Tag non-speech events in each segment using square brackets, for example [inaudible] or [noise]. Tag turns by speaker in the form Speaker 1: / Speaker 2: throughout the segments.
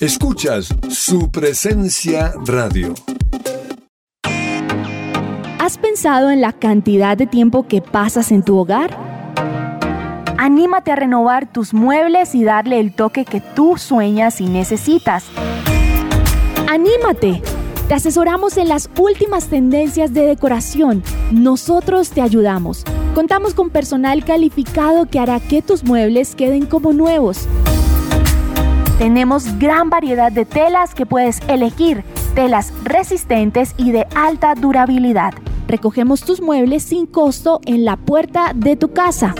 Speaker 1: Escuchas su presencia radio.
Speaker 2: ¿Has pensado en la cantidad de tiempo que pasas en tu hogar? Anímate a renovar tus muebles y darle el toque que tú sueñas y necesitas. ¡Anímate! Te asesoramos en las últimas tendencias de decoración. Nosotros te ayudamos. Contamos con personal calificado que hará que tus muebles queden como nuevos. Tenemos gran variedad de telas que puedes elegir, telas resistentes y de alta durabilidad. Recogemos tus muebles sin costo en la puerta de tu casa.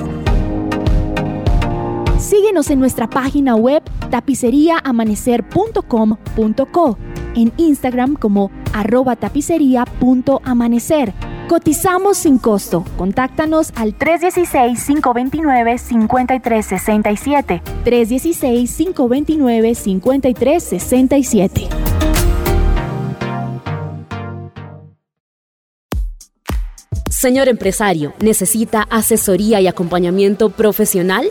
Speaker 2: Síguenos en nuestra página web tapiceriaamanecer.com.co, en Instagram como arroba tapicería.amanecer. Cotizamos sin costo. Contáctanos al 316-529-5367. 316-529-5367.
Speaker 3: Señor empresario, ¿necesita asesoría y acompañamiento profesional?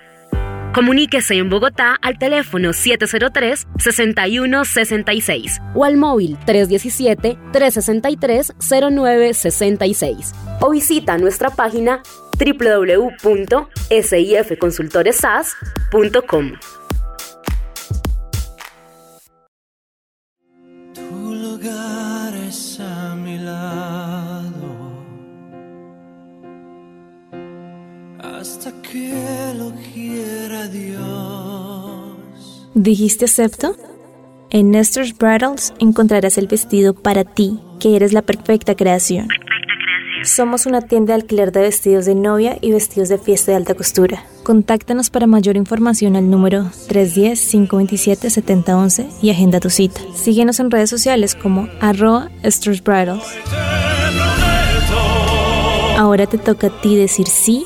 Speaker 3: Comuníquese en Bogotá al teléfono 703-6166 o al móvil 317-363-0966 o visita nuestra página www.sifconsultoresas.com.
Speaker 4: Tu lugar es a mi lado hasta que lo quiera Dios.
Speaker 5: ¿Dijiste acepto? En Nestor's Bridals encontrarás el vestido para ti, que eres la perfecta creación. Somos una tienda de alquiler de vestidos de novia y vestidos de fiesta de alta costura. Contáctanos para mayor información al número 310-527-7011 y agenda tu cita. Síguenos en redes sociales como arroba Nestor's Bridals. Ahora te toca a ti decir sí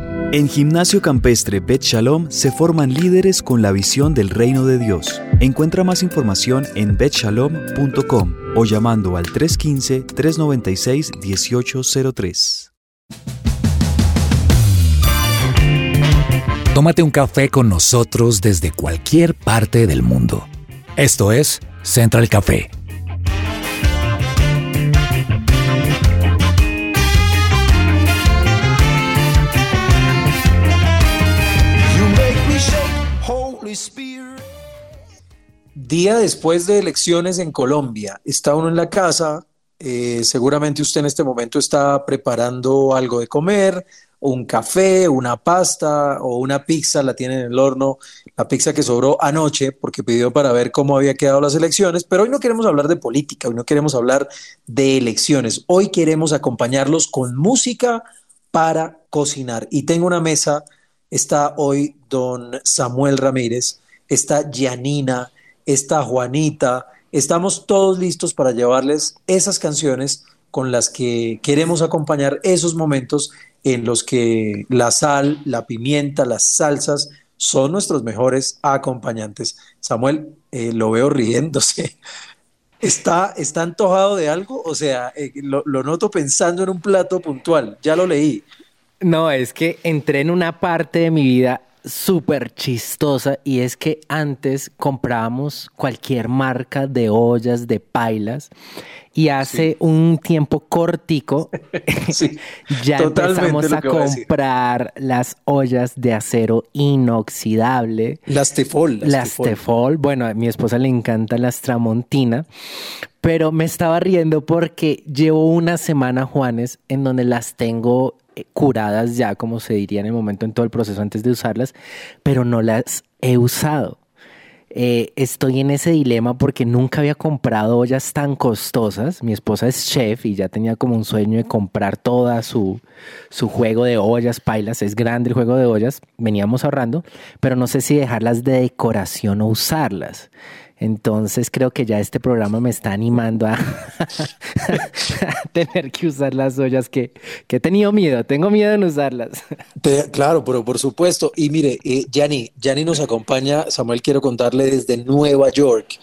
Speaker 6: En Gimnasio Campestre Bet Shalom se forman líderes con la visión del reino de Dios. Encuentra más información en betshalom.com o llamando al 315-396-1803.
Speaker 7: Tómate un café con nosotros desde cualquier parte del mundo. Esto es Central Café.
Speaker 8: Día después de elecciones en Colombia, está uno en la casa, eh, seguramente usted en este momento está preparando algo de comer, un café, una pasta o una pizza, la tiene en el horno, la pizza que sobró anoche porque pidió para ver cómo había quedado las elecciones, pero hoy no queremos hablar de política, hoy no queremos hablar de elecciones, hoy queremos acompañarlos con música para cocinar. Y tengo una mesa, está hoy don Samuel Ramírez, está Janina, está Juanita, estamos todos listos para llevarles esas canciones con las que queremos acompañar esos momentos en los que la sal, la pimienta, las salsas son nuestros mejores acompañantes. Samuel, eh, lo veo riéndose. [laughs] ¿Está, ¿Está antojado de algo? O sea, eh, lo, lo noto pensando en un plato puntual. Ya lo leí.
Speaker 9: No, es que entré en una parte de mi vida súper chistosa y es que antes comprábamos cualquier marca de ollas, de pailas y hace un tiempo cortico [laughs]
Speaker 8: Sí, [laughs]
Speaker 9: ya empezamos a comprar las ollas de acero inoxidable.
Speaker 8: Las Tefol.
Speaker 9: Las Tefol. Bueno, a mi esposa le encanta las Tramontina, pero me estaba riendo porque llevo una semana, Juanes, en donde las tengo curadas ya, como se diría en el momento, en todo el proceso antes de usarlas, pero no las he usado. eh, estoy en ese dilema porque nunca había comprado ollas tan costosas. Mi esposa es chef y ya tenía como un sueño de comprar toda su, su juego de ollas, pailas. Es grande el juego de ollas. Veníamos ahorrando, pero no sé si dejarlas de decoración o usarlas. Entonces creo que ya este programa me está animando a, [laughs] tener que usar las ollas que, he tenido miedo, tengo miedo en usarlas.
Speaker 8: claro, pero por supuesto. Y mire, eh, Yanni, nos acompaña, Samuel quiero contarle desde Nueva York.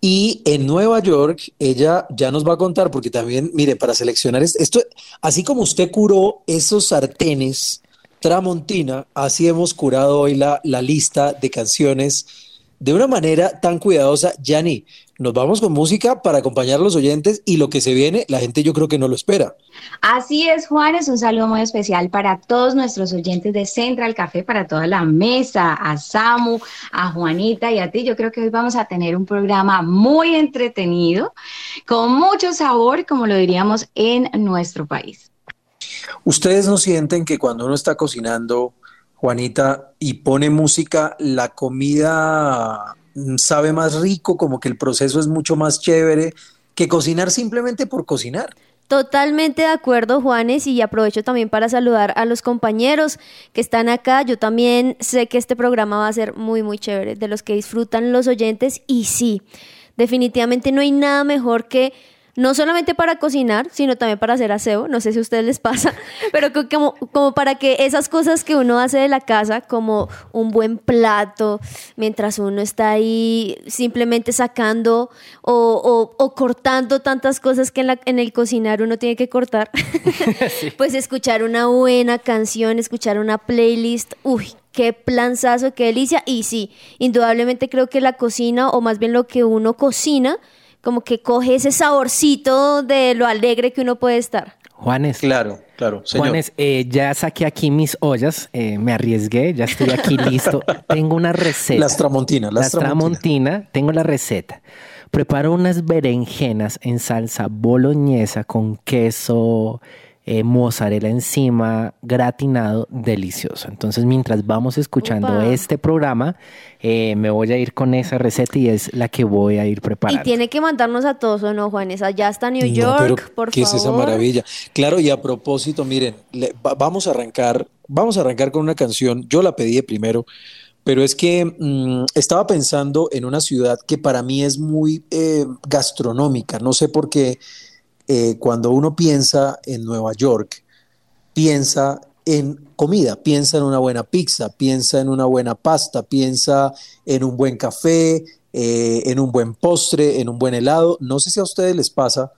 Speaker 8: Y en Nueva York, ella ya nos va a contar, porque también, mire, para seleccionar esto, así como usted curó esos sartenes Tramontina, así hemos curado hoy la, la lista de canciones de una manera tan cuidadosa. Yanni, nos vamos con música para acompañar a los oyentes y lo que se viene, la gente yo creo que no lo espera.
Speaker 10: Así es, Juan, es un saludo muy especial para todos nuestros oyentes de Central Café, para toda la mesa, a Samu, a Juanita y a ti. Yo creo que hoy vamos a tener un programa muy entretenido, con mucho sabor, como lo diríamos en nuestro país.
Speaker 8: ¿Ustedes no sienten que cuando uno está cocinando Juanita, y pone música, la comida mm, sabe más rico, como que el proceso es mucho más chévere que cocinar simplemente por cocinar.
Speaker 11: Totalmente de acuerdo, Juanes, y aprovecho también para saludar a los compañeros que están acá. Yo también sé que este programa va a ser muy, muy chévere, de los que disfrutan los oyentes, y sí, definitivamente no hay nada mejor que no solamente para cocinar, sino también para hacer aseo, no sé si a ustedes les pasa, [laughs] pero como, como para que esas cosas que uno hace de la casa, como un buen plato, mientras uno está ahí simplemente sacando o, o, cortando tantas cosas que en, la, en, el cocinar uno tiene que cortar, [laughs] pues escuchar una buena canción, escuchar una playlist, uy, qué planzazo, qué delicia, y sí, indudablemente creo que la cocina, o más bien lo que uno cocina, como que coge ese saborcito de lo alegre que uno puede estar.
Speaker 9: Juanes.
Speaker 8: Claro, claro. Señor.
Speaker 9: Juanes, eh, ya saqué aquí mis ollas, eh, me arriesgué, ya estoy aquí [laughs] listo. tengo una receta.
Speaker 8: Las tramontinas,
Speaker 9: las, las tramontina. Tengo la receta. Preparo unas berenjenas en salsa boloñesa con queso, eh, mozzarella encima, gratinado, delicioso. Entonces, mientras vamos escuchando este programa, eh, me voy a ir con esa receta y es la que voy a ir preparando.
Speaker 11: Y tiene que mandarnos a todos, ¿o no, Juanes? Allá está New York, por
Speaker 8: ¿qué es esa maravilla? Claro, y a propósito, miren, vamos a arrancar, vamos a arrancar con una canción. Yo la pedí primero, pero es que mm, estaba pensando en una ciudad que para mí es muy eh, gastronómica. No sé por qué eh, cuando uno piensa en Nueva York, piensa en comida, piensa en una buena pizza, piensa en una buena pasta, piensa en un buen café, eh, en un buen postre, en un buen helado. No sé si a ustedes les pasa,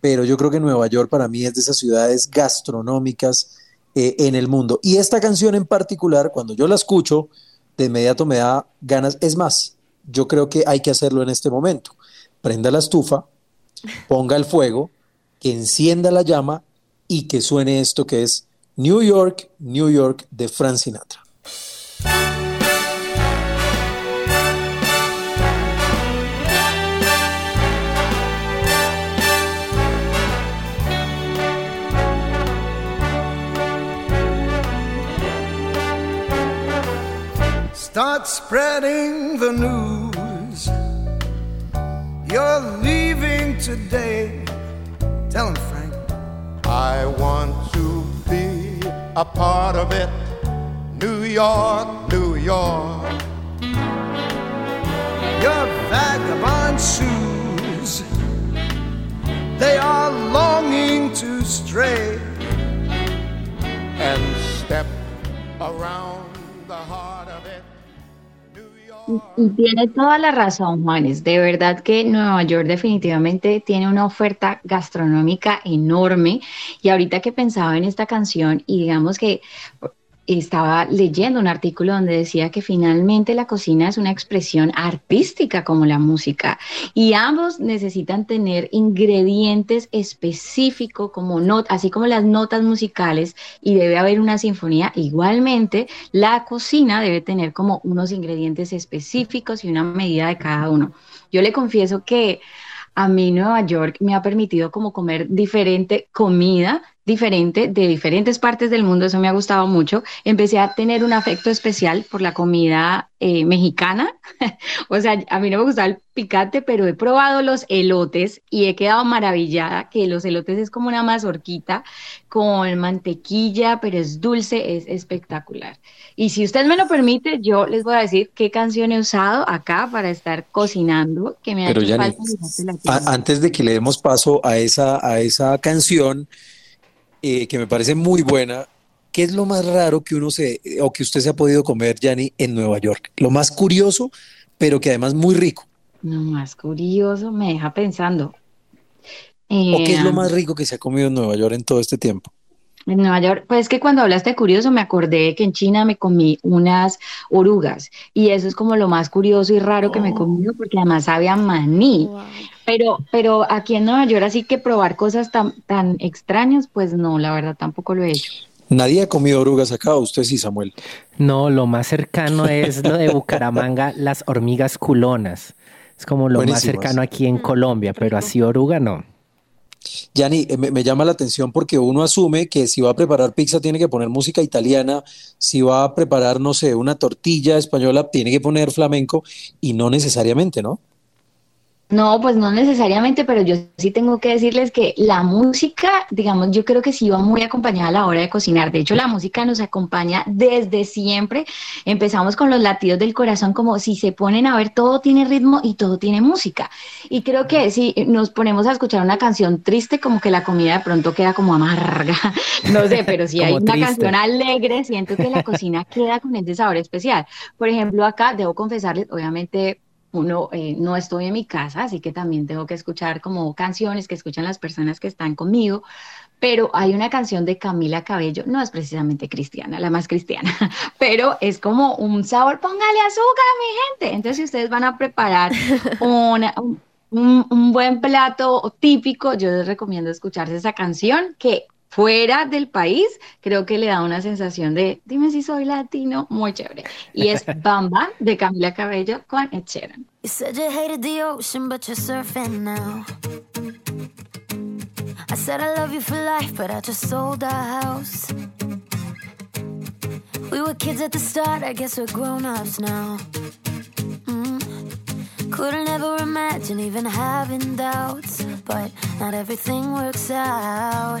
Speaker 8: pero yo creo que Nueva York para mí es de esas ciudades gastronómicas eh, en el mundo. Y esta canción en particular, cuando yo la escucho, de inmediato me da ganas. Es más, yo creo que hay que hacerlo en este momento. Prenda la estufa, ponga el fuego que encienda la llama y que suene esto que es New York, New York de Frank Sinatra.
Speaker 12: Start spreading the news. You're leaving today. Tell him, Frank. I want to be a part of it. New York, New York. Your vagabond shoes, they are longing to stray and step around
Speaker 10: Y tiene toda la razón, Juanes. De verdad que Nueva York definitivamente tiene una oferta gastronómica enorme. Y ahorita que pensaba en esta canción y digamos que estaba leyendo un artículo donde decía que finalmente la cocina es una expresión artística como la música y ambos necesitan tener ingredientes específicos como not así como las notas musicales y debe haber una sinfonía igualmente la cocina debe tener como unos ingredientes específicos y una medida de cada uno. Yo le confieso que a mí Nueva York me ha permitido como comer diferente comida diferente de diferentes partes del mundo, eso me ha gustado mucho. Empecé a tener un afecto especial por la comida eh, mexicana. [laughs] o sea, a mí no me gustaba el picante, pero he probado los elotes y he quedado maravillada que los elotes es como una mazorquita con mantequilla, pero es dulce, es espectacular. Y si usted me lo permite, yo les voy a decir qué canción he usado acá para estar cocinando, que me ha
Speaker 8: pero
Speaker 10: hecho
Speaker 8: falta. antes de que le demos paso a esa, a esa canción, eh, que me parece muy buena. ¿Qué es lo más raro que uno se, o que usted se ha podido comer, Yanni, en Nueva York? Lo más curioso, pero que además muy rico.
Speaker 10: Lo más curioso, me deja pensando.
Speaker 8: ¿O qué es lo eh, más rico que se ha comido en Nueva York en todo este tiempo?
Speaker 10: En Nueva York, pues que cuando hablaste de curioso me acordé que en China me comí unas orugas y eso es como lo más curioso y raro que me he oh. comido porque además sabía maní. Pero, pero aquí en Nueva York así que probar cosas tan, tan extrañas, pues no, la verdad tampoco lo he hecho.
Speaker 8: Nadie ha comido orugas acá, usted sí, Samuel.
Speaker 9: No, lo más cercano es lo de Bucaramanga, [laughs] las hormigas culonas. Es como lo más cercano aquí en Colombia, pero así oruga no.
Speaker 8: Yani, eh, me, llama la atención porque uno asume que si va a preparar pizza tiene que poner música italiana, si va a preparar, no sé, una tortilla española tiene que poner flamenco y no necesariamente, ¿no?
Speaker 10: No, pues no necesariamente, pero yo sí tengo que decirles que la música, digamos, yo creo que sí va muy acompañada a la hora de cocinar. De hecho, la música nos acompaña desde siempre. Empezamos con los latidos del corazón, como si se ponen a ver, todo tiene ritmo y todo tiene música. Y creo que si nos ponemos a escuchar una canción triste, como que la comida de pronto queda como amarga. [laughs] No sé, pero si hay una canción alegre, siento que la cocina queda con ese sabor especial. Por ejemplo, acá debo confesarles, obviamente uno, eh, no estoy en mi casa, así que también tengo que escuchar como canciones que escuchan las personas que están conmigo, pero hay una canción de Camila Cabello, no es precisamente cristiana, la más cristiana, [laughs] pero es como un sabor, póngale azúcar, mi gente. Entonces, si ustedes van a preparar un, un, buen plato típico, yo les recomiendo escucharse esa canción que fuera del país, creo que le da una sensación de, dime si soy latino, muy chévere. Y es [laughs] Bamba de Camila Cabello con Ed Sheeran. You said you hated the ocean, but you're surfing now. I said I love you for life, but I just sold our house. We were kids at the start, I guess we're grown-ups now. Mm. Couldn't ever imagine even having doubts, but not everything works out.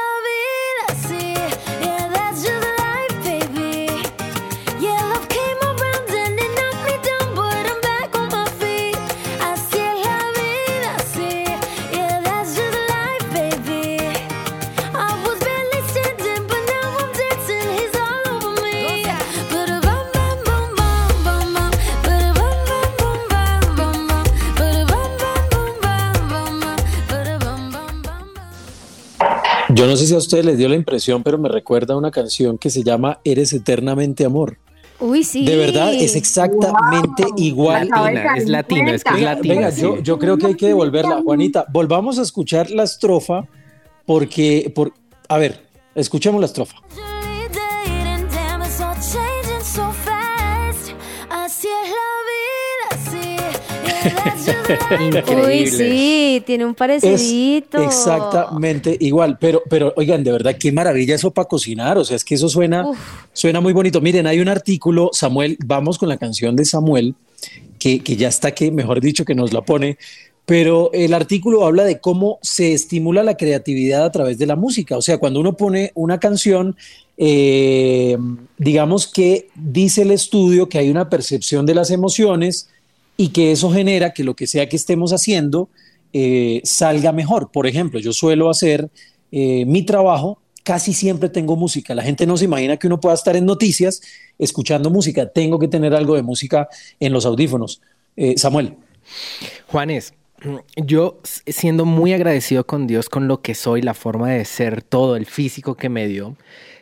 Speaker 8: Yo no sé si a ustedes les dio la impresión, pero me recuerda a una canción que se llama Eres eternamente amor.
Speaker 11: Uy, sí.
Speaker 8: De verdad, es exactamente igual.
Speaker 9: es latina, es que es latina.
Speaker 8: Venga, yo, yo creo que hay que devolverla. Juanita, volvamos a escuchar la estrofa porque, por, a ver, escuchemos la estrofa. [laughs]
Speaker 11: Uy, sí, tiene un parecidito.
Speaker 8: exactamente igual, pero, pero oigan, de verdad, qué maravilla eso para cocinar, o sea, es que eso suena, suena muy bonito. Miren, hay un artículo, Samuel, vamos con la canción de Samuel, que, que ya está que, mejor dicho, que nos la pone, pero el artículo habla de cómo se estimula la creatividad a través de la música. O sea, cuando uno pone una canción, eh, digamos que dice el estudio que hay una percepción de las emociones y que eso genera que lo que sea que estemos haciendo eh, salga mejor. Por ejemplo, yo suelo hacer eh, mi trabajo, casi siempre tengo música. La gente no se imagina que uno pueda estar en noticias escuchando música. Tengo que tener algo de música en los audífonos. Eh, Samuel.
Speaker 9: Juanes, yo siendo muy agradecido con Dios, con lo que soy, la forma de ser, todo el físico que me dio,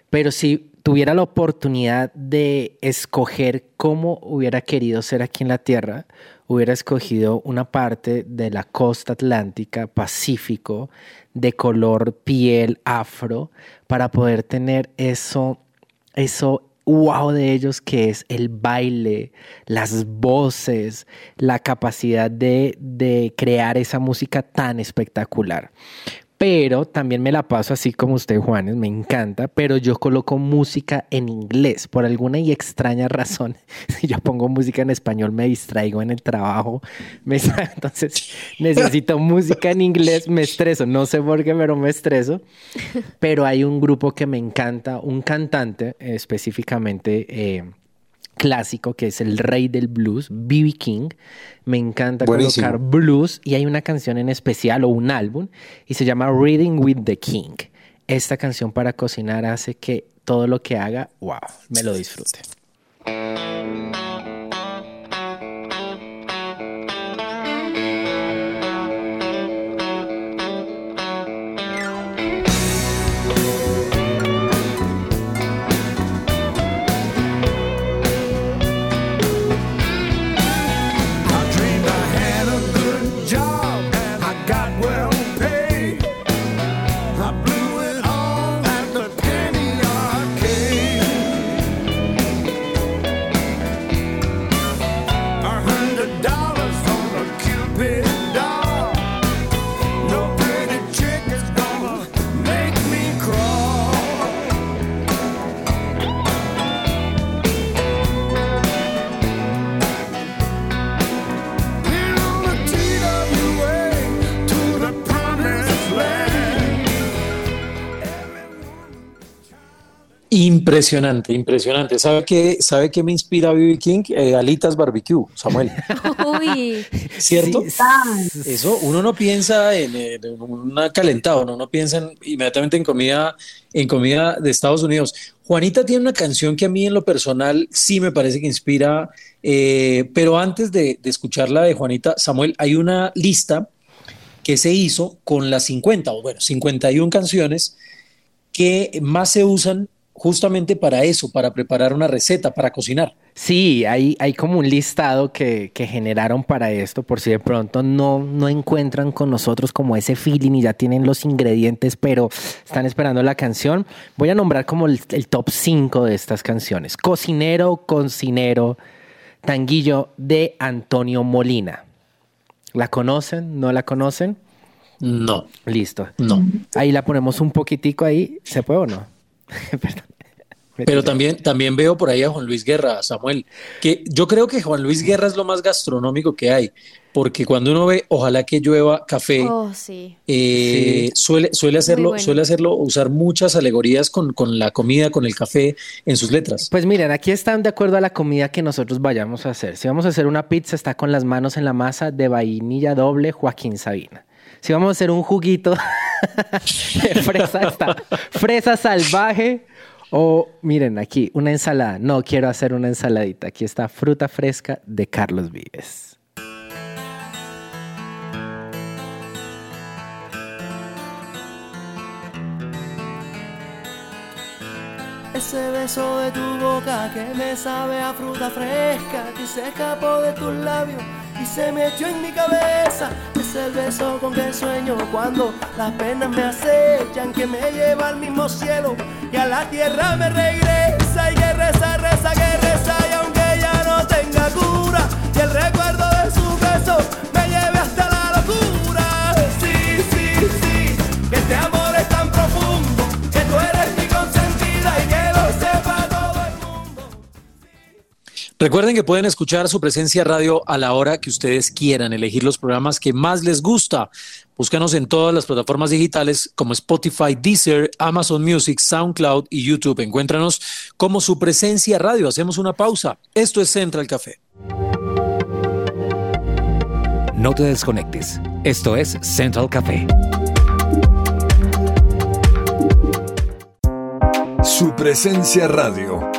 Speaker 9: pero sí tuviera la oportunidad de escoger cómo hubiera querido ser aquí en la Tierra, hubiera escogido una parte de la costa atlántica, Pacífico, de color piel afro, para poder tener eso, eso wow de ellos, que es el baile, las voces, la capacidad de, de crear esa música tan espectacular pero también me la paso así como usted, Juanes, me encanta, pero yo coloco música en inglés por alguna y extraña razón. [laughs] Si yo pongo música en español me distraigo en el trabajo, me, [laughs] entonces necesito música en inglés, me estreso, no sé por qué, pero me estreso. [laughs] Pero hay un grupo que me encanta, un cantante específicamente. Eh, clásico que es el rey del blues, B.B. King. Me encanta colocar blues y hay una canción en especial o un álbum y se llama Reading with the King. Esta canción para cocinar hace que todo lo que haga, wow, me lo disfrute.
Speaker 8: Impresionante, impresionante. ¿Sabe qué, ¿Sabe qué me inspira B.B. King? Eh, alitas barbecue, Samuel. [laughs]
Speaker 11: Uy.
Speaker 8: ¿Cierto? Eso, uno no piensa en, una calentada, uno no piensa inmediatamente en comida, en comida de Estados Unidos. Juanita tiene una canción que a mí en lo personal sí me parece que inspira, eh, pero antes de, de escucharla de Juanita, Samuel, hay una lista que se hizo con las 50, o bueno, 51 canciones que más se usan justamente para eso, para preparar una receta, para cocinar.
Speaker 9: Sí, hay, hay como un listado que, generaron para esto, por si de pronto no, no encuentran con nosotros como ese feeling y ya tienen los ingredientes, pero están esperando la canción. Voy a nombrar como el, top 5 de estas canciones. Cocinero, cocinero, tanguillo de Antonio Molina. ¿La conocen? ¿No la conocen?
Speaker 8: No.
Speaker 9: Listo.
Speaker 8: No.
Speaker 9: Ahí la ponemos un poquitico ahí. ¿Se puede o no? [laughs]
Speaker 8: Pero también, también veo por ahí a Juan Luis Guerra, Samuel, que yo creo que Juan Luis Guerra es lo más gastronómico que hay, porque cuando uno ve ojalá que llueva café,
Speaker 11: oh,
Speaker 8: eh, Suele, suele hacerlo, suele hacerlo, usar muchas alegorías con, con, la comida, con el café en sus letras.
Speaker 9: Pues miren, aquí están de acuerdo a la comida que nosotros vayamos a hacer. Si vamos a hacer una pizza, está con las manos en la masa de vainilla doble Joaquín Sabina. Si vamos a hacer un juguito [laughs] de fresa, está fresa salvaje. O miren aquí, una ensalada. No quiero hacer una ensaladita. Aquí está fruta fresca de Carlos Vives.
Speaker 4: Ese beso de tu boca que me sabe a fruta fresca que se escapó de tus labios y se metió en mi cabeza. Es el beso con que sueño cuando las penas me acechan, que me lleva al mismo cielo y a la tierra me regresa. Y que reza, reza, que reza, y aunque ya no tenga cura, y el recuerdo de su beso me
Speaker 8: Recuerden que pueden escuchar su presencia radio a la hora que ustedes quieran, elegir los programas que más les gusta. Búscanos en todas las plataformas digitales como Spotify, Deezer, Amazon Music, SoundCloud y YouTube. Encuéntranos como su presencia radio. Hacemos una pausa. Esto es Central Café.
Speaker 7: No te desconectes. Esto es Central Café.
Speaker 1: Su presencia radio.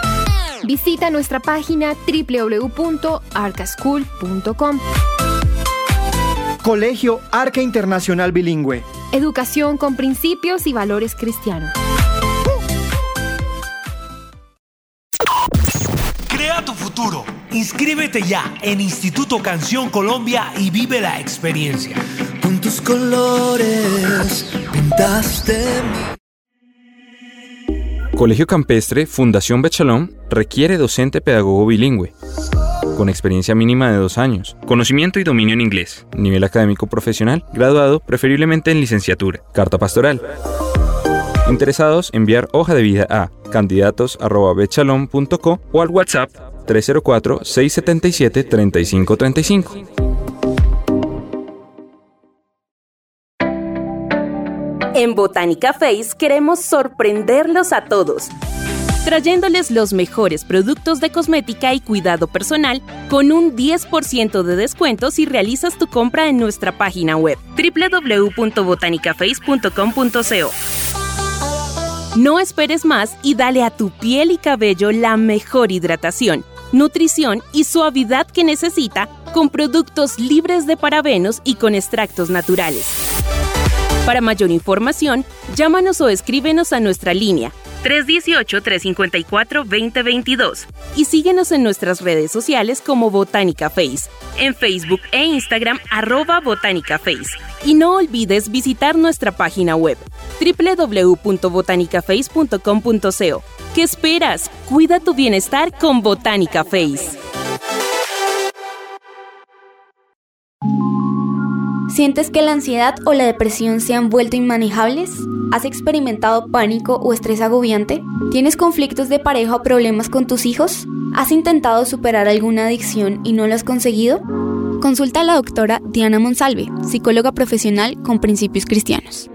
Speaker 13: Visita nuestra página www.arcaschool.com.
Speaker 14: Colegio Arca Internacional Bilingüe.
Speaker 13: Educación con principios y valores cristianos.
Speaker 15: Crea tu futuro. Inscríbete ya en Instituto Canción Colombia y vive la experiencia.
Speaker 4: Con tus colores pintaste
Speaker 16: Colegio Campestre Fundación Bechalón requiere docente pedagogo bilingüe, con experiencia mínima de dos años, conocimiento y dominio en inglés, nivel académico profesional, graduado preferiblemente en licenciatura, carta pastoral. Interesados, enviar hoja de vida a candidatos.bechalon.co o al WhatsApp 304-677-3535.
Speaker 17: En Botánica Face queremos sorprenderlos a todos, trayéndoles los mejores productos de cosmética y cuidado personal con un 10% de descuento si realizas tu compra en nuestra página web www.botanicaface.com.co. No esperes más y dale a tu piel y cabello la mejor hidratación, nutrición y suavidad que necesita con productos libres de parabenos y con extractos naturales. Para mayor información, llámanos o escríbenos a nuestra línea 318-354-2022 y síguenos en nuestras redes sociales como Botánica Face, en Facebook e Instagram arroba Botánica Face. Y no olvides visitar nuestra página web www.botanicaface.com.co. ¿Qué esperas? Cuida tu bienestar con Botánica Face.
Speaker 18: ¿Sientes que la ansiedad o la depresión se han vuelto inmanejables? ¿Has experimentado pánico o estrés agobiante? ¿Tienes conflictos de pareja o problemas con tus hijos? ¿Has intentado superar alguna adicción y no lo has conseguido? Consulta a la doctora Diana Monsalve, psicóloga profesional con principios cristianos.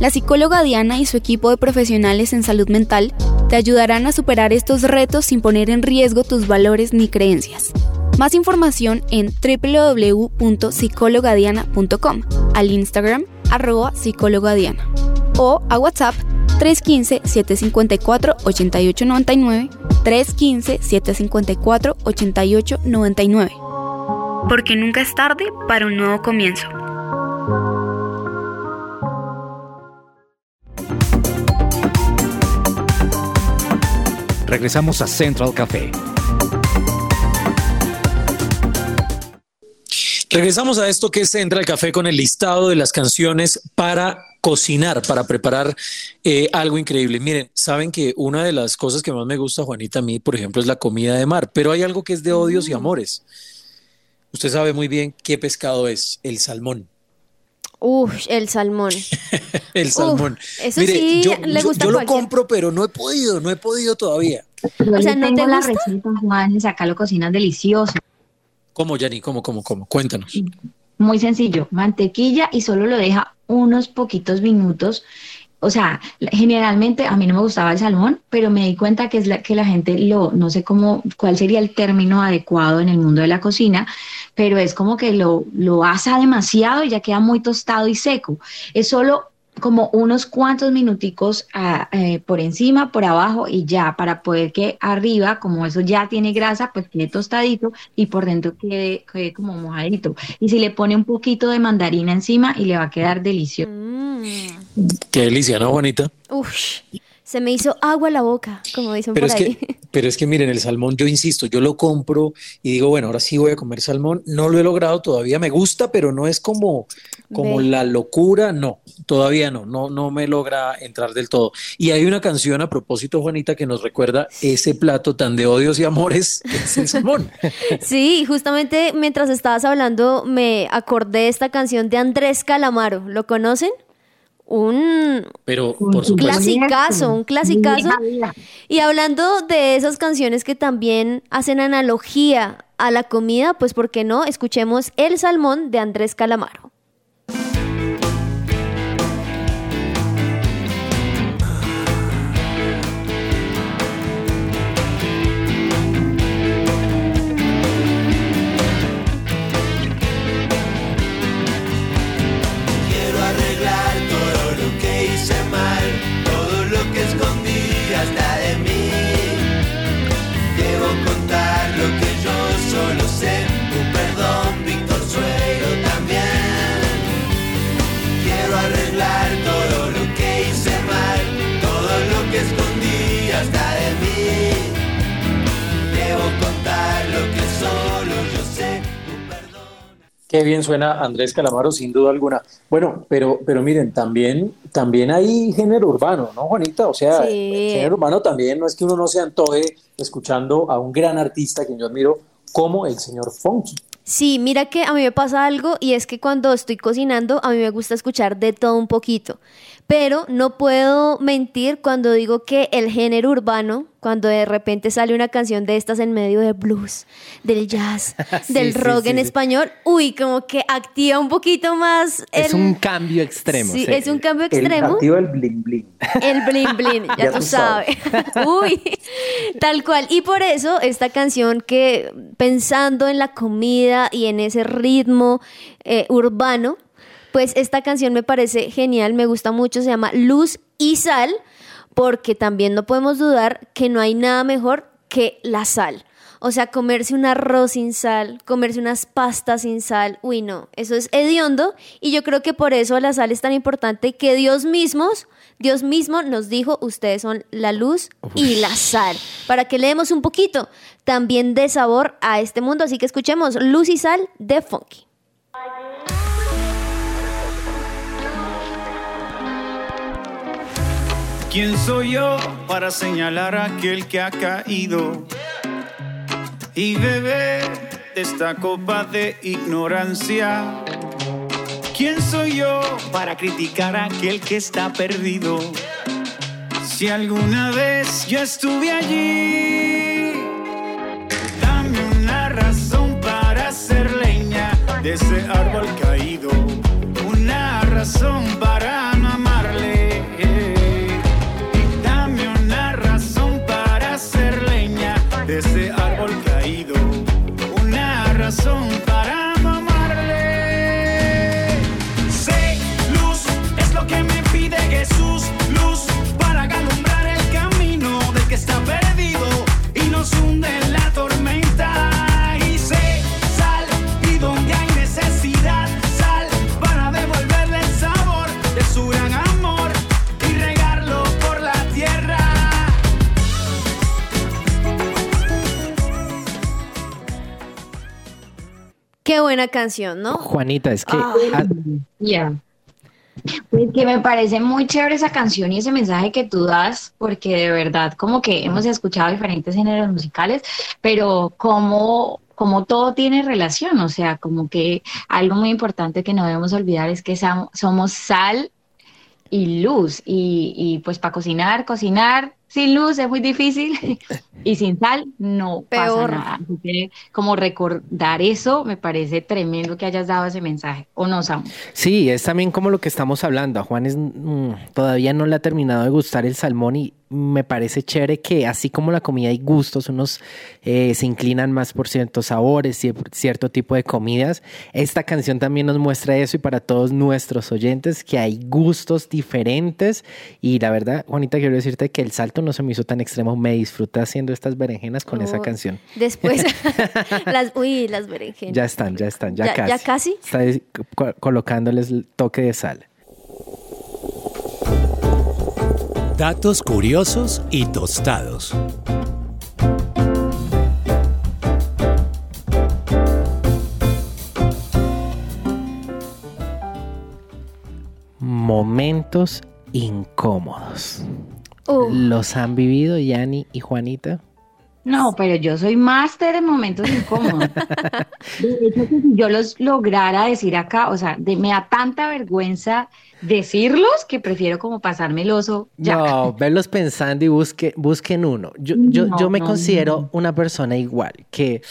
Speaker 18: La psicóloga Diana y su equipo de profesionales en salud mental te ayudarán a superar estos retos sin poner en riesgo tus valores ni creencias. Más información en www.psicologadiana.com, al Instagram arroba psicologadiana o a WhatsApp 315-754-8899, 315-754-8899. Porque nunca es tarde para un nuevo comienzo.
Speaker 7: Regresamos a Central Café.
Speaker 8: Regresamos a esto que es Central Café con el listado de las canciones para cocinar, para preparar eh, algo increíble. Miren, saben que una de las cosas que más me gusta, Juanita, a mí, por ejemplo, es la comida de mar, pero hay algo que es de odios y amores. Usted sabe muy bien qué pescado es, el salmón.
Speaker 11: Uf, el salmón. [laughs]
Speaker 8: el salmón.
Speaker 11: Uf, eso sí
Speaker 8: yo,
Speaker 11: le
Speaker 8: yo-
Speaker 11: gusta
Speaker 8: yo lo
Speaker 11: a cualquiera.
Speaker 8: compro, pero no he podido, no he podido todavía.
Speaker 10: O
Speaker 11: sea, ¿no te
Speaker 10: la receta, Juanes, acá lo cocinas delicioso.
Speaker 8: ¿Cómo, Yanni? ¿Cómo, cómo, cómo? Cuéntanos.
Speaker 10: Muy sencillo, mantequilla y solo lo deja unos poquitos minutos. O sea, generalmente a mí no me gustaba el salmón, pero me di cuenta que es la que la gente lo, no sé cómo, cuál sería el término adecuado en el mundo de la cocina, pero es como que lo, lo asa demasiado y ya queda muy tostado y seco. Es solo como unos cuantos minuticos eh, por encima, por abajo y ya, para poder que arriba, como eso ya tiene grasa, pues quede tostadito y por dentro quede, quede como mojadito. Y si le pone un poquito de mandarina encima y le va a quedar delicioso.
Speaker 8: Qué delicia, ¿no, Juanita?
Speaker 11: Uf, se me hizo agua la boca, como dicen
Speaker 8: Pero
Speaker 11: por
Speaker 8: es
Speaker 11: ahí.
Speaker 8: que, [laughs] pero es que miren, el salmón, yo insisto, yo lo compro y digo, bueno, ahora sí voy a comer salmón. No lo he logrado todavía, me gusta, pero no es como, como la locura, no, todavía no, no, no me logra entrar del todo. Y hay una canción a propósito, Juanita, que nos recuerda ese plato tan de odios y amores, que es el salmón. [laughs]
Speaker 11: Sí, justamente mientras estabas hablando me acordé de esta canción de Andrés Calamaro. ¿Lo conocen? Un
Speaker 8: Pero por supuesto.
Speaker 11: clasicazo, un clasicazo. Y hablando de esas canciones que también hacen analogía a la comida, pues ¿por qué no? Escuchemos El Salmón de Andrés Calamaro.
Speaker 8: Qué bien suena Andrés Calamaro, sin duda alguna. Bueno, pero, pero miren, también, también hay género urbano, ¿no, Juanita? O sea, género urbano también no es que uno no se antoje escuchando a un gran artista que yo admiro como el señor Funky.
Speaker 11: Sí, mira que a mí me pasa algo y es que cuando estoy cocinando a mí me gusta escuchar de todo un poquito pero no puedo mentir cuando digo que el género urbano, cuando de repente sale una canción de estas en medio de blues, del jazz, [laughs] del rock en español, uy, como que activa un poquito más.
Speaker 9: Es un cambio extremo.
Speaker 11: Sí, es un cambio extremo.
Speaker 8: activa el bling bling.
Speaker 11: El bling bling, [laughs] ya, tú sabes. [laughs] uy, tal cual. Y por eso esta canción que pensando en la comida y en ese ritmo eh, urbano, pues esta canción me parece genial, me gusta mucho, se llama Luz y Sal, porque también no podemos dudar que no hay nada mejor que la sal. O sea, comerse un arroz sin sal, comerse unas pastas sin sal, uy no, eso es hediondo y yo creo que por eso la sal es tan importante que Dios mismos, Dios mismo nos dijo, ustedes son la luz y la sal, para que le demos un poquito también de sabor a este mundo, así que escuchemos Luz y Sal de Funky.
Speaker 19: ¿Quién soy yo para señalar a aquel que ha caído y beber de esta copa de ignorancia? ¿Quién soy yo para criticar a aquel que está perdido? Si alguna vez yo estuve allí, dame una razón para hacer leña de ese árbol caído, una razón para
Speaker 11: Qué buena canción, ¿no?
Speaker 9: Juanita, es que...
Speaker 10: Ah, Ya. Pues que me parece muy chévere esa canción y ese mensaje que tú das, porque de verdad como que hemos escuchado diferentes géneros musicales, pero como, como todo tiene relación, o sea, como que algo muy importante que no debemos olvidar es que somos sal y luz, y, y pues para cocinar, cocinar sin luz es muy difícil [laughs] y sin sal no
Speaker 11: Peor.
Speaker 10: pasa nada. Así que como recordar eso me parece tremendo que hayas dado ese mensaje, ¿o no, Samu?
Speaker 9: Sí, es también como lo que estamos hablando. A Juan es, mm, todavía no le ha terminado de gustar el salmón y me parece chévere que así como la comida hay gustos, unos eh, se inclinan más por ciertos sabores y cierto tipo de comidas. Esta canción también nos muestra eso y para todos nuestros oyentes que hay gustos diferentes y la verdad, Juanita, quiero decirte que el salto no se me hizo tan extremo. Me disfruté haciendo estas berenjenas con esa
Speaker 11: Oh,
Speaker 9: canción.
Speaker 11: Después, [laughs] las, uy, las berenjenas.
Speaker 9: Ya están, ya están, ya,
Speaker 11: ¿Ya-
Speaker 9: casi.
Speaker 11: ya casi?
Speaker 9: Está colocándoles el toque de sal.
Speaker 7: Datos curiosos y tostados.
Speaker 9: Momentos incómodos. ¿Los han vivido Yani y Juanita?
Speaker 10: No, pero yo soy máster en momentos incómodos. [laughs] De hecho, que si yo los lograra decir acá, o sea, de- me da tanta vergüenza decirlos que prefiero como pasarme el oso ya.
Speaker 9: No, [laughs] verlos pensando y busque, busquen uno. Yo, yo,
Speaker 10: No,
Speaker 9: yo me
Speaker 10: no,
Speaker 9: considero una persona igual, que,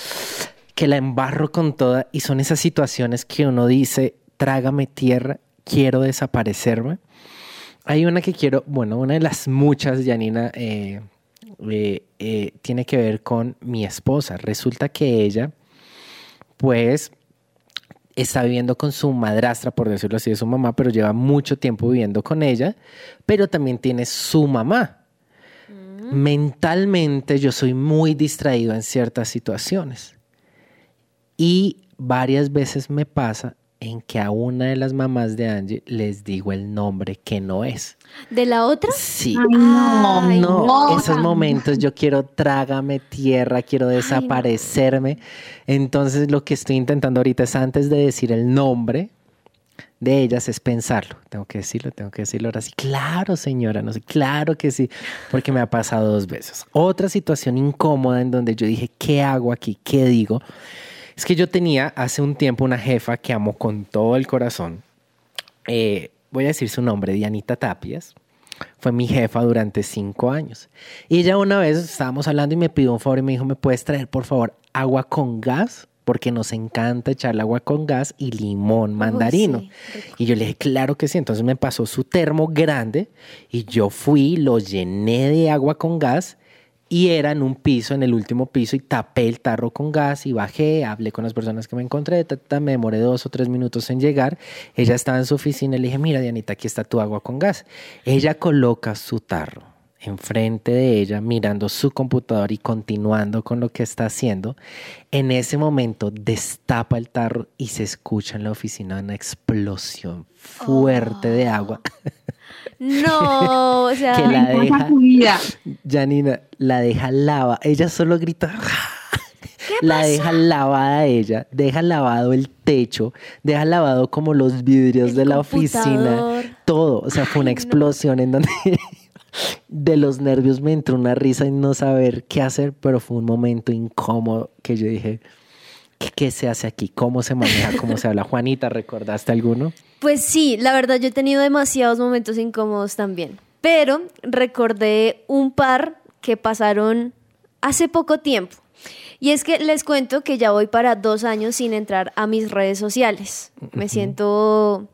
Speaker 9: que la embarro con toda y son esas situaciones que uno dice, trágame tierra, quiero desaparecerme. Hay una que quiero, bueno, una de las muchas, Janina, eh, eh, eh, tiene que ver con mi esposa. Resulta que ella, pues, está viviendo con su madrastra, por decirlo así, de su mamá, pero lleva mucho tiempo viviendo con ella, pero también tiene su mamá. Mentalmente yo soy muy distraído en ciertas situaciones y varias veces me pasa en que a una de las mamás de Angie les digo el nombre que no es.
Speaker 11: ¿De la otra?
Speaker 9: Sí.
Speaker 11: Ay, no,
Speaker 9: Ay, no,
Speaker 11: no.
Speaker 9: esos momentos yo quiero trágame tierra, quiero desaparecerme. Entonces lo que estoy intentando ahorita es antes de decir el nombre de ellas es pensarlo. Tengo que decirlo, tengo que decirlo ahora sí. Claro, señora, no sé, claro que sí, porque me ha pasado dos veces. Otra situación incómoda en donde yo dije, ¿qué hago aquí? ¿Qué digo? Es que yo tenía hace un tiempo una jefa que amo con todo el corazón. Eh, voy a decir su nombre, Dianita Tapias. Fue mi jefa durante cinco años. Y ella una vez estábamos hablando y me pidió un favor y me dijo, ¿me puedes traer por favor agua con gas? Porque nos encanta echarle agua con gas y limón mandarino. y yo le dije, claro que sí. Entonces me pasó su termo grande y yo fui, lo llené de agua con gas y era en un piso, en el último piso, y tapé el tarro con gas y bajé, hablé con las personas que me encontré, ta, ta, me demoré dos o tres minutos en llegar. Ella estaba en su oficina y le dije, mira, Dianita, aquí está tu agua con gas. Ella coloca su tarro enfrente de ella, mirando su computador y continuando con lo que está haciendo. En ese momento destapa el tarro y se escucha en la oficina una explosión fuerte de agua.
Speaker 11: No, o [laughs] sea,
Speaker 9: que la deja. Janina, la deja lava. Ella solo grita. La deja lavada ella, deja lavado el techo, deja lavado como los vidrios de la oficina, todo. O sea, fue una explosión en donde [laughs] de los nervios me entró una risa y no saber qué hacer, pero fue un momento incómodo que yo dije, ¿qué, qué se hace aquí? ¿Cómo se maneja? ¿Cómo se habla? Juanita, ¿recordaste alguno?
Speaker 11: Pues sí, la verdad yo he tenido demasiados momentos incómodos también, pero recordé un par que pasaron hace poco tiempo. Y es que les cuento que ya voy para dos años sin entrar a mis redes sociales. Me siento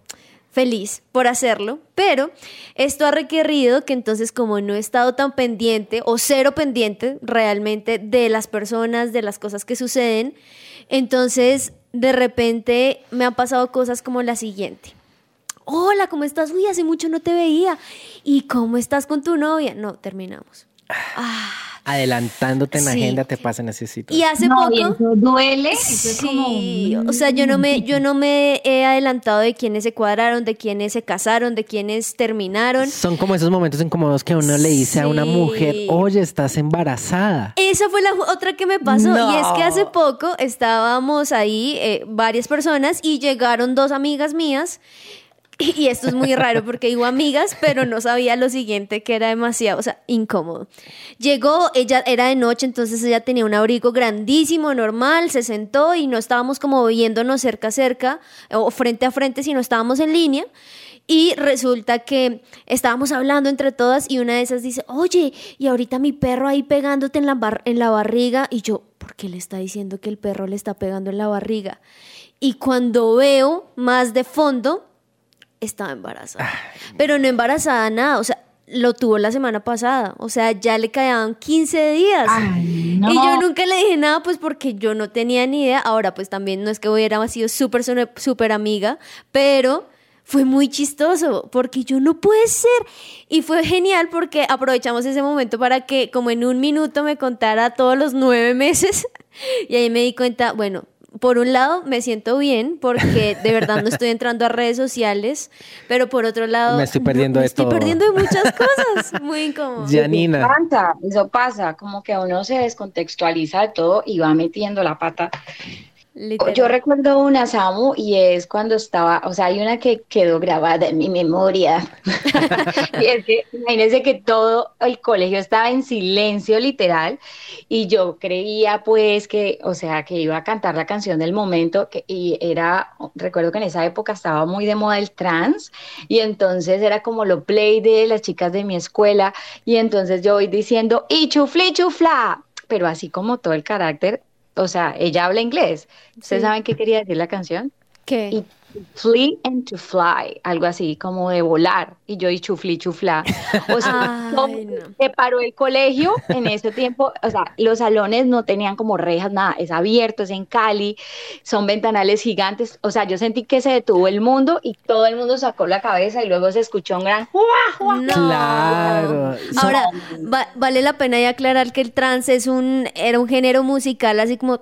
Speaker 11: feliz por hacerlo, pero esto ha requerido que entonces como no he estado tan pendiente o cero pendiente realmente de las personas, de las cosas que suceden, entonces de repente me han pasado cosas como la siguiente. Hola, ¿cómo estás? Uy, hace mucho no te veía. ¿Y cómo estás con tu novia? No, terminamos.
Speaker 9: Adelantándote en la
Speaker 11: Sí.
Speaker 9: agenda te pasa necesito.
Speaker 11: Y hace
Speaker 10: No,
Speaker 11: poco.
Speaker 10: y eso duele, eso es
Speaker 11: sí, o sea, yo no me, yo no me he adelantado de quiénes se cuadraron, de quiénes se casaron, de quiénes terminaron.
Speaker 9: Son como esos momentos incómodos que uno le dice a una mujer,
Speaker 11: Sí.
Speaker 9: oye, estás embarazada.
Speaker 11: Esa fue la otra que me pasó.
Speaker 9: No.
Speaker 11: Y es que hace poco estábamos ahí, eh, varias personas, y llegaron dos amigas mías. [laughs] Y esto es muy raro porque digo amigas, pero no sabía lo siguiente, que era demasiado, o sea, incómodo. Llegó, ella era de noche, entonces ella tenía un abrigo grandísimo, normal, se sentó y no estábamos como viéndonos cerca a cerca o frente a frente, sino estábamos en línea. Y resulta que estábamos hablando entre todas y una de esas dice, oye, y ahorita mi perro ahí pegándote en la, bar- en la barriga. Y yo, ¿por qué le está diciendo que el perro le está pegando en la barriga? Y cuando veo más de fondo, estaba embarazada. Pero no embarazada nada, o sea, lo tuvo la semana pasada, o sea, ya le quedaban 15 días.
Speaker 10: no.
Speaker 11: Y yo nunca le dije nada, pues porque yo no tenía ni idea. Ahora, pues también no es que hubiera sido súper súper amiga, pero fue muy chistoso, porque yo no puede ser. Y fue genial porque aprovechamos ese momento para que como en un minuto me contara todos los nueve meses. [laughs] Y ahí me di cuenta, bueno, por un lado me siento bien porque de verdad no estoy entrando a redes sociales, pero por otro lado
Speaker 9: Me estoy perdiendo
Speaker 11: me
Speaker 9: de
Speaker 11: estoy
Speaker 9: todo.
Speaker 11: perdiendo de muchas [laughs] cosas. Muy incómodo.
Speaker 9: Janina.
Speaker 10: Eso pasa, eso pasa, como que uno se descontextualiza de todo y va metiendo la pata. Yo recuerdo una, Samu, y es cuando estaba, o sea, hay una que quedó grabada en mi memoria. [laughs] y es que, imagínense que todo el colegio estaba en silencio, literal, y yo creía, pues, que, o sea, que iba a cantar la canción del momento, que, y era, recuerdo que en esa época estaba muy de moda el trans, y entonces era como lo play de las chicas de mi escuela, y entonces yo voy diciendo, y chufli chufla, pero así como todo el carácter o sea, ella habla inglés. ¿Ustedes
Speaker 11: Sí.
Speaker 10: saben qué quería decir la canción?
Speaker 11: ¿Qué?
Speaker 10: Y flee and to fly, algo así como de volar. Y yo y chufli chufla. O sea, [laughs] se paró el colegio en ese tiempo. O sea, los salones no tenían como rejas, nada. Es abierto, es en Cali, son ventanales gigantes. O sea, yo sentí que se detuvo el mundo y todo el mundo sacó la cabeza y luego se escuchó un gran ¡Jua, jua, jua!
Speaker 9: Claro.
Speaker 11: Ahora, va- vale la pena ya aclarar que el trance es un, era un género musical así como...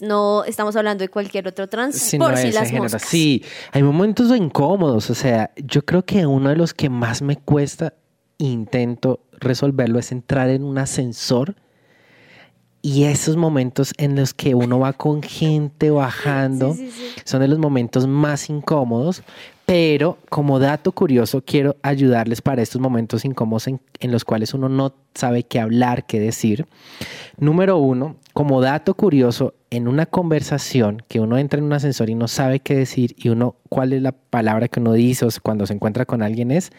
Speaker 11: No estamos hablando de cualquier otro trance, por
Speaker 9: no
Speaker 11: si las
Speaker 9: Sí, hay momentos incómodos. O sea, yo creo que uno de los que más me cuesta, intento resolverlo, es entrar en un ascensor y esos momentos en los que uno va con gente [laughs] bajando son de los momentos más incómodos. Pero como dato curioso, quiero ayudarles para estos momentos incómodos en, en los cuales uno no sabe qué hablar, qué decir. Número uno, como dato curioso, en una conversación que uno entra en un ascensor y no sabe qué decir y uno, cuál es la palabra que uno dice o cuando se encuentra con alguien es,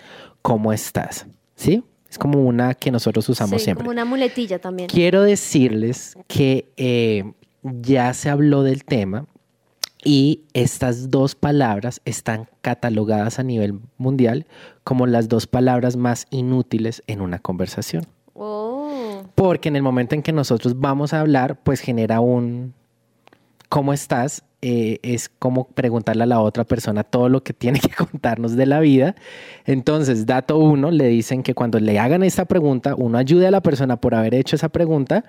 Speaker 9: ¿cómo estás? ¿Sí? Es como una que nosotros usamos
Speaker 11: Sí,
Speaker 9: siempre.
Speaker 11: como una muletilla también.
Speaker 9: Quiero decirles que eh, ya se habló del tema y estas dos palabras están catalogadas a nivel mundial como las dos palabras más inútiles en una conversación.
Speaker 11: Oh.
Speaker 9: Porque en el momento en que nosotros vamos a hablar, pues genera un ¿cómo estás? Eh, es como preguntarle a la otra persona todo lo que [laughs] tiene que contarnos de la vida. Entonces, dato uno, le dicen que cuando le hagan esta pregunta, uno ayude a la persona por haber hecho esa pregunta,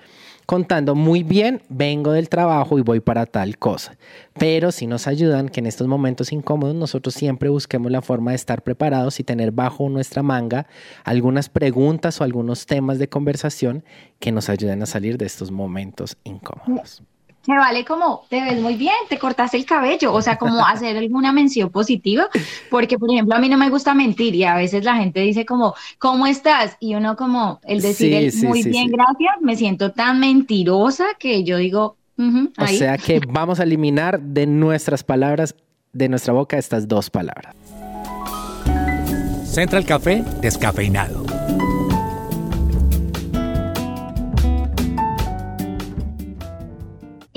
Speaker 9: contando muy bien, vengo del trabajo y voy para tal cosa. Pero si nos ayudan que en estos momentos incómodos nosotros siempre busquemos la forma de estar preparados y tener bajo nuestra manga algunas preguntas o algunos temas de conversación que nos ayuden a salir de estos momentos incómodos.
Speaker 10: Se vale como, te ves muy bien, te cortaste el cabello, o sea, como hacer alguna mención positiva, porque por ejemplo a mí no me gusta mentir y a veces la gente dice como, ¿cómo estás? Y uno como, el decir
Speaker 9: Sí,
Speaker 10: el
Speaker 9: sí,
Speaker 10: muy
Speaker 9: sí,
Speaker 10: bien,
Speaker 9: sí.
Speaker 10: gracias, me siento tan mentirosa que yo digo, "Ujú,
Speaker 9: O
Speaker 10: ahí".
Speaker 9: sea que vamos a eliminar de nuestras palabras, de nuestra boca, estas dos palabras.
Speaker 7: Central Café descafeinado.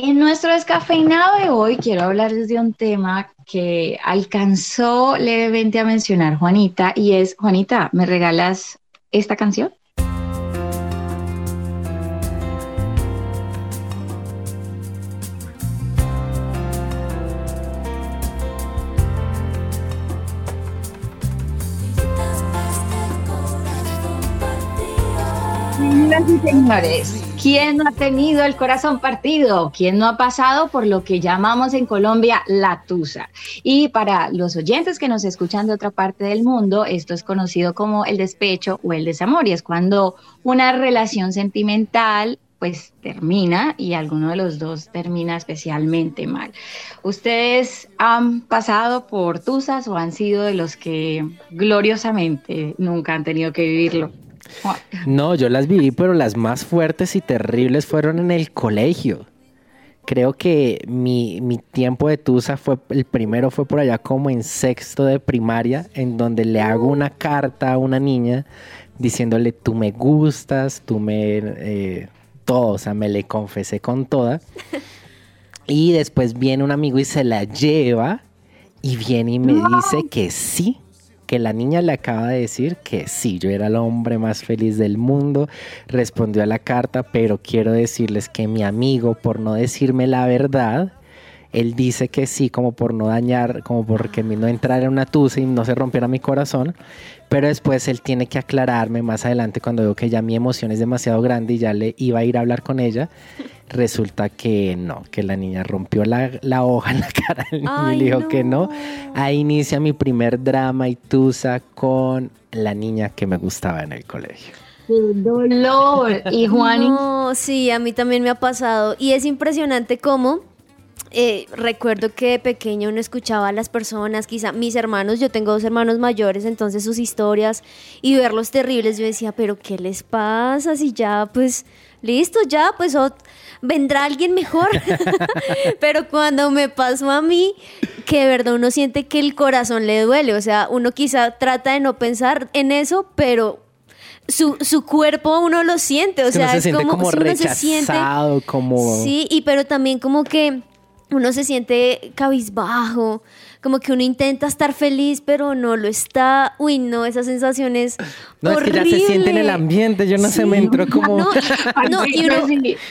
Speaker 10: En nuestro descafeinado de hoy quiero hablarles de un tema que alcanzó levemente a mencionar Juanita y es, Juanita, ¿me regalas esta canción? Señoras y señores, ¿quién no ha tenido el corazón partido? ¿Quién no ha pasado por lo que llamamos en Colombia la tusa? Y para los oyentes que nos escuchan de otra parte del mundo, esto es conocido como el despecho o el desamor, y es cuando una relación sentimental pues termina y alguno de los dos termina especialmente mal. ¿Ustedes han pasado por tusas o han sido de los que gloriosamente nunca han tenido que vivirlo?
Speaker 9: No, yo las viví, pero las más fuertes y terribles fueron en el colegio. Creo que mi, mi tiempo de Tusa fue, el primero fue por allá como en sexto de primaria, en donde le hago una carta a una niña diciéndole, tú me gustas, tú me... eh, todo, o sea, me le confesé con toda. Y después viene un amigo y se la lleva y viene y me dice que sí, que la niña le acaba de decir que sí, yo era el hombre más feliz del mundo, respondió a la carta, pero quiero decirles que mi amigo, por no decirme la verdad, él dice que sí, como por no dañar, como porque no entrar en una tusa y no se rompiera mi corazón, pero después él tiene que aclararme más adelante cuando veo que ya mi emoción es demasiado grande y ya le iba a ir a hablar con ella. [laughs] Resulta que no, que la niña rompió la, la hoja en la cara del niño y le dijo que no. Ahí inicia mi primer drama y tusa con la niña que me gustaba en el colegio.
Speaker 10: ¡Qué dolor! Y [laughs] Juan,
Speaker 11: No, sí, a mí también me ha pasado. Y es impresionante cómo eh, recuerdo que de pequeño uno escuchaba a las personas, quizá mis hermanos, yo tengo dos hermanos mayores, entonces sus historias y verlos terribles, yo decía, pero ¿qué les pasa? Si ya, pues, listo, ya, pues vendrá alguien mejor. [laughs] pero cuando me pasó a mí, que de verdad uno siente que el corazón le duele, o sea, uno quizá trata de no pensar en eso, pero su, su cuerpo uno lo siente, o
Speaker 9: Es que uno
Speaker 11: sea,
Speaker 9: se
Speaker 11: es como,
Speaker 9: como
Speaker 11: si uno se siente
Speaker 9: como...
Speaker 11: Sí, y pero también como que uno se siente cabizbajo, como que uno intenta estar feliz, pero no lo está. Uy, no, esa sensación
Speaker 9: No, es que ya se siente en el ambiente, yo no sé, me entró como...
Speaker 11: No, [laughs] no, y uno,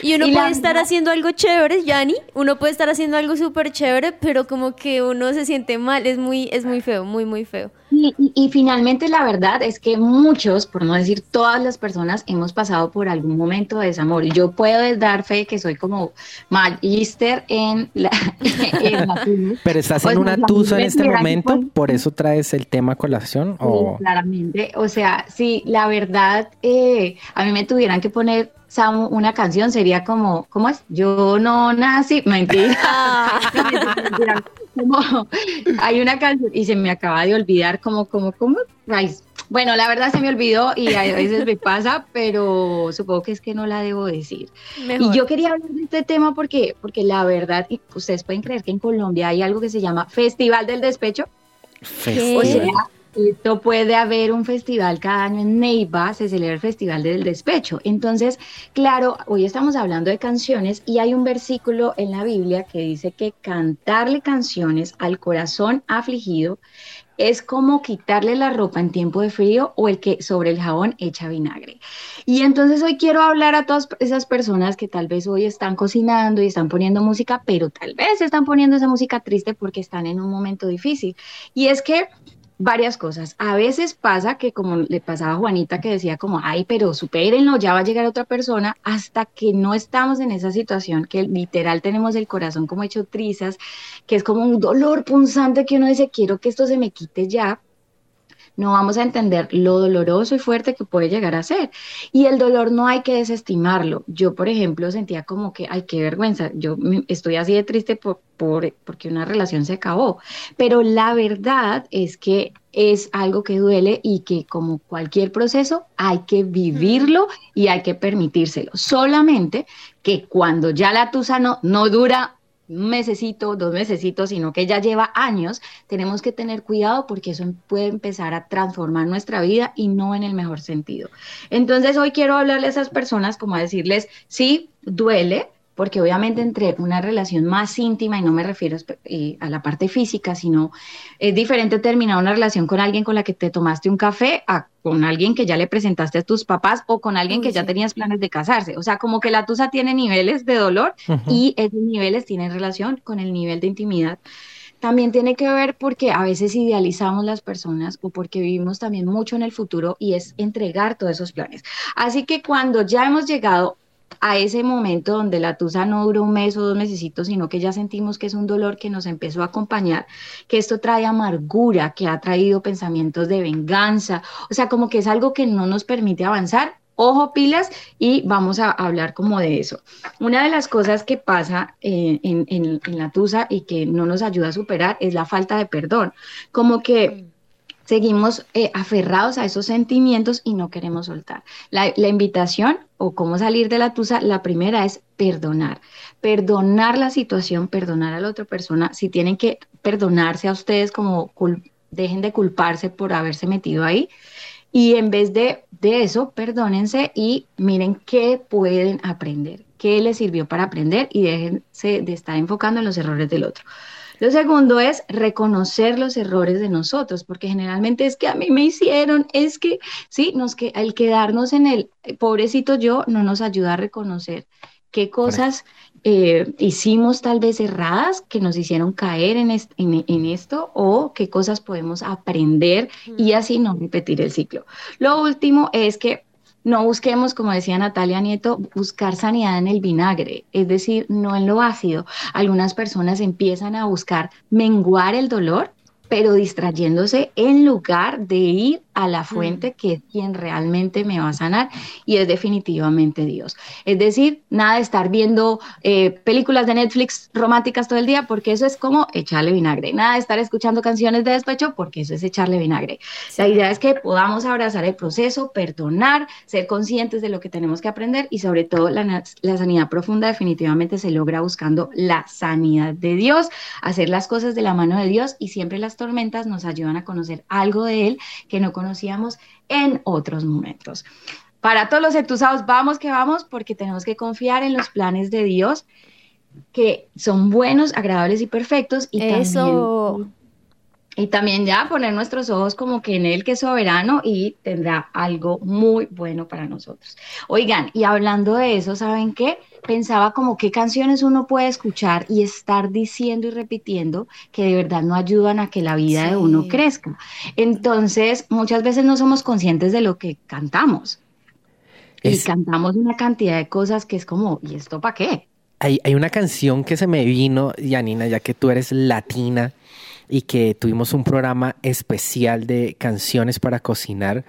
Speaker 11: y uno
Speaker 10: Y
Speaker 11: puede
Speaker 10: la-
Speaker 11: estar haciendo algo chévere, Yanni, uno puede estar haciendo algo súper chévere, pero como que uno se siente mal, es muy, es muy feo, muy, muy feo.
Speaker 10: Y, y, finalmente la verdad es que muchos, por no decir todas las personas, hemos pasado por algún momento de desamor. Y yo puedo dar fe que soy como magister en la... [laughs] [laughs]
Speaker 9: Pero estás en una tusa en este momento, por eso traes el tema colación.
Speaker 10: ¿o? claramente, o sea, si la verdad, eh, a mí me tuvieran que poner Samu, una canción sería como, ¿cómo es? Yo no nací, mentira. [laughs] hay una canción y se me acaba de olvidar como, como, como, bueno, la verdad se me olvidó y a veces me pasa, pero supongo que es que no la debo decir. Y yo quería hablar de este tema porque, porque la verdad, y ustedes pueden creer que en Colombia hay algo que se llama Festival del Despecho. Festival. Esto puede haber un festival cada año en Neiva, se celebra el Festival del Despecho. Entonces, claro, hoy estamos hablando de canciones y hay un versículo en la Biblia que dice que cantarle canciones al corazón afligido es como quitarle la ropa en tiempo de frío o el que sobre el jabón echa vinagre. Y entonces hoy quiero hablar a todas esas personas que tal vez hoy están cocinando y están poniendo música, pero tal vez están poniendo esa música triste porque están en un momento difícil. Y es que varias cosas. A veces pasa que como le pasaba a Juanita que decía como, ay, pero supérenlo, ya va a llegar otra persona, hasta que no estamos en esa situación, que literal tenemos el corazón como hecho trizas, que es como un dolor punzante que uno dice, quiero que esto se me quite ya, no vamos a entender lo doloroso y fuerte que puede llegar a ser. Y el dolor no hay que desestimarlo. Yo, por ejemplo, sentía como que, ay, qué vergüenza, yo estoy así de triste por, porque una relación se acabó. Pero la verdad es que es algo que duele y que como cualquier proceso hay que vivirlo y hay que permitírselo. Solamente que cuando ya la tusa no, no dura mesecito, dos mesecitos, sino que ya lleva años, tenemos que tener cuidado porque eso puede empezar a transformar nuestra vida y no en el mejor sentido. Entonces hoy quiero hablarle a esas personas como a decirles, sí, duele, porque obviamente entre una relación más íntima, y no me refiero a la parte física, sino es diferente terminar una relación con alguien con la que te tomaste un café a con alguien que ya le presentaste a tus papás o con alguien que ya tenías planes de casarse. O sea, como que la tusa tiene niveles de dolor y esos niveles tienen relación con el nivel de intimidad. También tiene que ver porque a veces idealizamos las personas o porque vivimos también mucho en el futuro y es entregar todos esos planes. Así que cuando ya hemos llegado a ese momento donde la tusa no duró un mes o dos meses, sino que ya sentimos que es un dolor que nos empezó a acompañar, que esto trae amargura, que ha traído pensamientos de venganza, o sea, como que es algo que no nos permite avanzar. Ojo pilas y vamos a hablar como de eso. Una de las cosas que pasa eh, en, en la tusa y que no nos ayuda a superar es la falta de perdón. Como que seguimos eh, aferrados a esos sentimientos y no queremos soltar. La, invitación o cómo salir de la tusa, la primera es perdonar. Perdonar la situación, perdonar a la otra persona. Si tienen que perdonarse a ustedes, como dejen de culparse por haberse metido ahí. Y en vez de, de eso, perdónense y miren qué pueden aprender, qué les sirvió para aprender y déjense de estar enfocando en los errores del otro. Lo segundo es reconocer los errores de nosotros, porque generalmente es que a mí me hicieron, es que, sí, nos que, el quedarnos en el pobrecito yo no nos ayuda a reconocer qué cosas eh, hicimos tal vez erradas que nos hicieron caer en, en, esto o qué cosas podemos aprender y así no repetir el ciclo. Lo último es que no busquemos, como decía Natalia Nieto, buscar sanidad en el vinagre, es decir, no en lo ácido. Algunas personas empiezan a buscar menguar el dolor, pero distrayéndose en lugar de ir a la fuente mm. que es quien realmente me va a sanar y es definitivamente Dios. Es decir, nada de estar viendo eh, películas de Netflix románticas todo el día porque eso es como echarle vinagre. Nada de estar escuchando canciones de despecho porque eso es echarle vinagre. La idea es que podamos abrazar el proceso, perdonar, ser conscientes de lo que tenemos que aprender y sobre todo la, la sanidad profunda definitivamente se logra buscando la sanidad de Dios, hacer las cosas de la mano de Dios y siempre las tormentas nos ayudan a conocer algo de Él que no conocíamos en otros momentos. Para todos los entusiasmados, vamos que vamos, porque tenemos que confiar en los planes de Dios, que son buenos, agradables y perfectos. Y
Speaker 11: Eso.
Speaker 10: Y también ya poner nuestros ojos como que en Él que es soberano y tendrá algo muy bueno para nosotros. Oigan, y hablando de eso, ¿saben qué? Pensaba como qué canciones uno puede escuchar y estar diciendo y repitiendo que de verdad no ayudan a que la vida de uno crezca. Entonces, muchas veces no somos conscientes de lo que cantamos. Y cantamos una cantidad de cosas que es como, ¿y esto para qué?
Speaker 9: Hay, hay una canción que se me vino, Yanina, ya que tú eres latina y que tuvimos un programa especial de canciones para cocinar,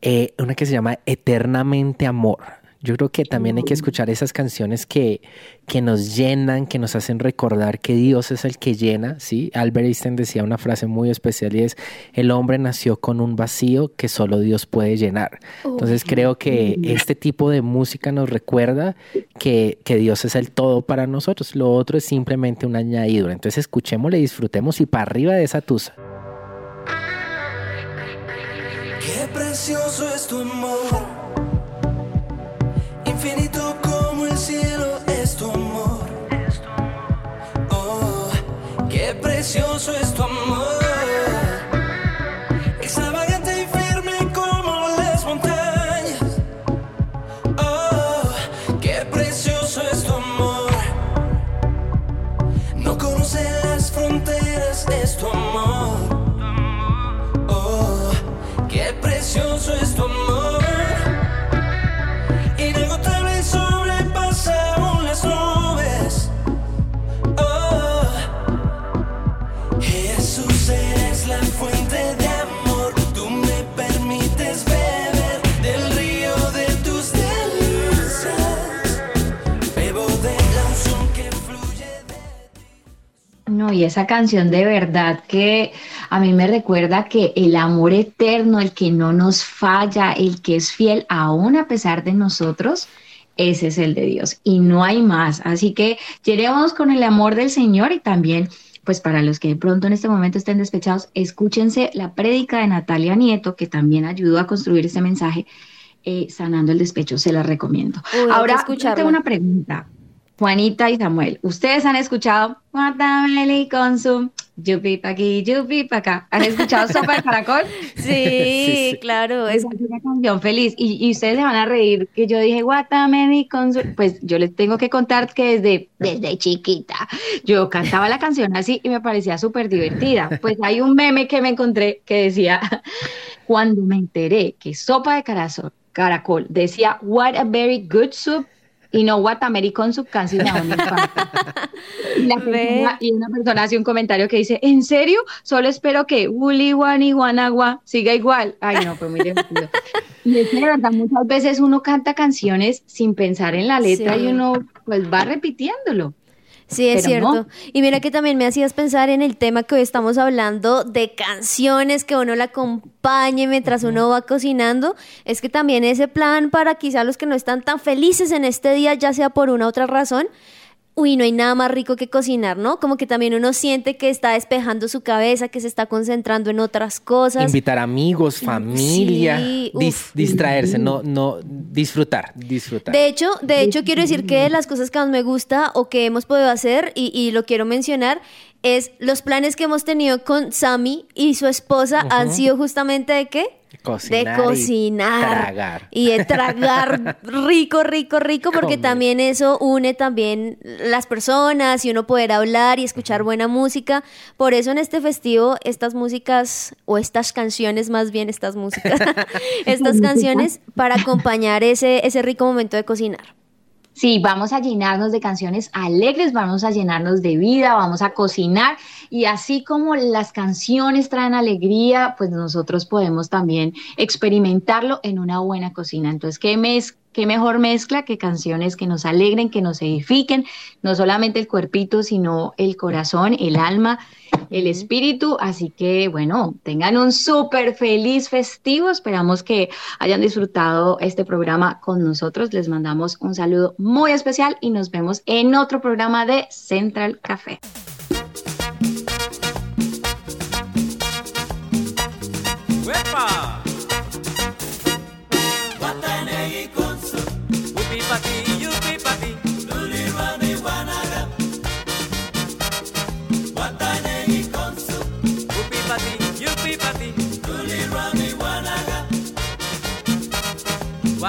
Speaker 9: eh, una que se llama Eternamente Amor. Yo creo que también hay que escuchar esas canciones que, que nos llenan, que nos hacen recordar que Dios es el que llena, ¿sí? Albert Einstein decía una frase muy especial y es, el hombre nació con un vacío que solo Dios puede llenar. Entonces creo que este tipo de música nos recuerda que, que Dios es el todo para nosotros. Lo otro es simplemente una añadidura. Entonces escuchémosle, disfrutemos y para arriba de esa tusa.
Speaker 4: Qué precioso es tu amor. Y
Speaker 10: esa canción de verdad que a mí me recuerda que el amor eterno, el que no nos falla, el que es fiel aún a pesar de nosotros, ese es el de Dios y no hay más. Así que llenemos con el amor del Señor y también, pues para los que de pronto en este momento estén despechados, escúchense la prédica de Natalia Nieto, que también ayudó a construir este mensaje, eh, sanando el despecho, se la recomiendo.
Speaker 11: Uy,
Speaker 10: Ahora, tengo una pregunta. Juanita y Samuel, ¿ustedes han escuchado Guatameli con su yupi pa' aquí, yupi pa' acá? ¿Han escuchado [laughs] Sopa de Caracol?
Speaker 11: Sí, claro.
Speaker 10: Es una canción feliz. Y, y ustedes se van a reír que yo dije Guatameli con su... Pues yo les tengo que contar que desde, desde chiquita yo cantaba la canción así y me parecía súper divertida. Pues hay un meme que me encontré que decía, [laughs] cuando me enteré que Sopa de Caracol, Caracol decía What a very good soup y no Guatameli con su casi. [laughs] Y, la persona- y una persona hace un comentario que dice, ¿en serio? Solo espero que Wuli Wani Wanagua siga igual. Ay, no, muy divertido. Y es que muchas veces uno canta canciones sin pensar en la letra
Speaker 11: Sí.
Speaker 10: y uno pues va repitiéndolo.
Speaker 11: Sí, es
Speaker 10: Pero no.
Speaker 11: cierto. Y mira que también me hacías pensar en el tema que hoy estamos hablando de canciones que uno la acompañe mientras uno va cocinando. Es que también ese plan para quizá los que no están tan felices en este día, ya sea por una u otra razón, uy, no hay nada más rico que cocinar, ¿no? Como que también uno siente que está despejando su cabeza, que se está concentrando en otras cosas.
Speaker 9: Invitar amigos, familia,
Speaker 11: Sí,
Speaker 9: dis- distraerse, no, no, disfrutar, disfrutar.
Speaker 11: De hecho, de hecho, quiero decir que de las cosas que más me gusta o que hemos podido hacer, y, y lo quiero mencionar, es los planes que hemos tenido con Sammy y su esposa han sido justamente de qué?
Speaker 9: Cocinar
Speaker 11: de
Speaker 9: y
Speaker 11: cocinar.
Speaker 9: tragar.
Speaker 11: Y de tragar [laughs] rico, rico, rico, porque también eso une también las personas y uno poder hablar y escuchar buena música. Por eso en este festivo, estas músicas, o estas canciones más bien, estas músicas, [laughs] [laughs] estas canciones para acompañar ese, ese rico momento de cocinar.
Speaker 10: Sí, vamos a llenarnos de canciones alegres, vamos a llenarnos de vida, vamos a cocinar y así como las canciones traen alegría, pues nosotros podemos también experimentarlo en una buena cocina. Entonces, ¿qué, mez- qué mejor mezcla que canciones que nos alegren, que nos edifiquen, no solamente el cuerpito, sino el corazón, el alma, el espíritu? Así que, bueno, tengan un súper feliz festivo. Esperamos que hayan disfrutado este programa con nosotros. Les mandamos un saludo muy especial y nos vemos en otro programa de Central Café.